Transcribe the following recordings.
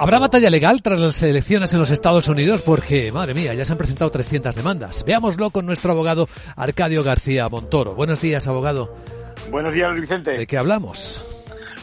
¿Habrá batalla legal tras las elecciones en los Estados Unidos? Porque, madre mía, ya se han presentado 300 demandas. Veámoslo con nuestro abogado Arcadio García Montoro. Buenos días, abogado. Buenos días, Luis Vicente. ¿De qué hablamos?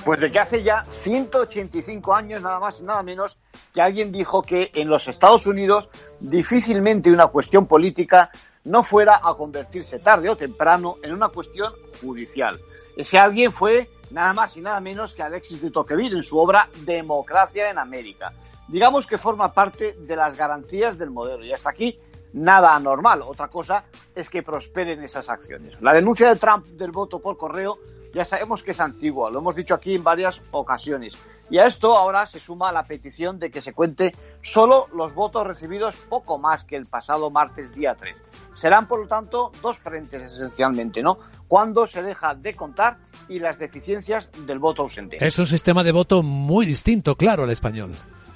Pues de que hace ya 185 años, nada más y nada menos, que alguien dijo que en los Estados Unidos difícilmente una cuestión política no fuera a convertirse tarde o temprano en una cuestión judicial. Ese alguien fue nada más y nada menos que Alexis de Tocqueville en su obra Democracia en América. Digamos que forma parte de las garantías del modelo y hasta aquí nada anormal. Otra cosa es que prosperen esas acciones. La denuncia de Trump del voto por correo ya sabemos que es antigua, lo hemos dicho aquí en varias ocasiones. Y a esto ahora se suma la petición de que se cuente solo los votos recibidos poco más que el pasado martes día 3. Serán, por lo tanto, dos frentes esencialmente, ¿no? Cuando se deja de contar y las deficiencias del voto ausente. Es un sistema de voto muy distinto, claro, al español.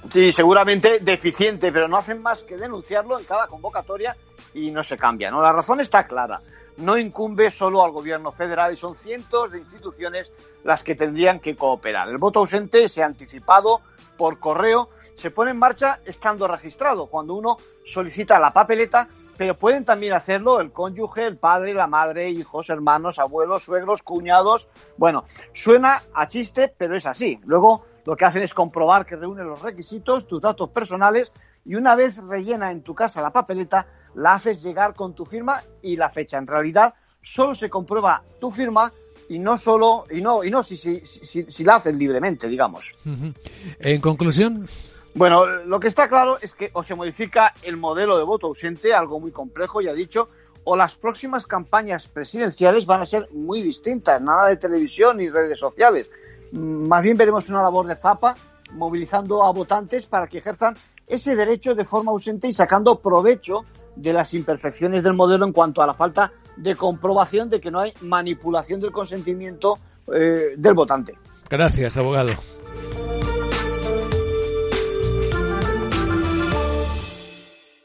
Sí, seguramente deficiente, pero no hacen más que denunciarlo en cada convocatoria y no se cambia, ¿no? La razón está clara no incumbe solo al gobierno federal y son cientos de instituciones las que tendrían que cooperar. El voto ausente se ha anticipado por correo, se pone en marcha estando registrado cuando uno solicita la papeleta, pero pueden también hacerlo el cónyuge, el padre, la madre, hijos, hermanos, abuelos, suegros, cuñados. Bueno, suena a chiste, pero es así. Luego lo que hacen es comprobar que reúne los requisitos, tus datos personales y una vez rellena en tu casa la papeleta, la haces llegar con tu firma y la fecha. En realidad, solo se comprueba tu firma y no solo y no y no si, si, si, la haces libremente, digamos. En conclusión, bueno, lo que está claro es que o se modifica el modelo de voto ausente, algo muy complejo, ya dicho, o las próximas campañas presidenciales van a ser muy distintas, nada de televisión ni redes sociales. Más bien veremos una labor de zapa movilizando a votantes para que ejerzan ese derecho de forma ausente y sacando provecho de las imperfecciones del modelo en cuanto a la falta de comprobación de que no hay manipulación del consentimiento eh, del votante. Gracias, abogado.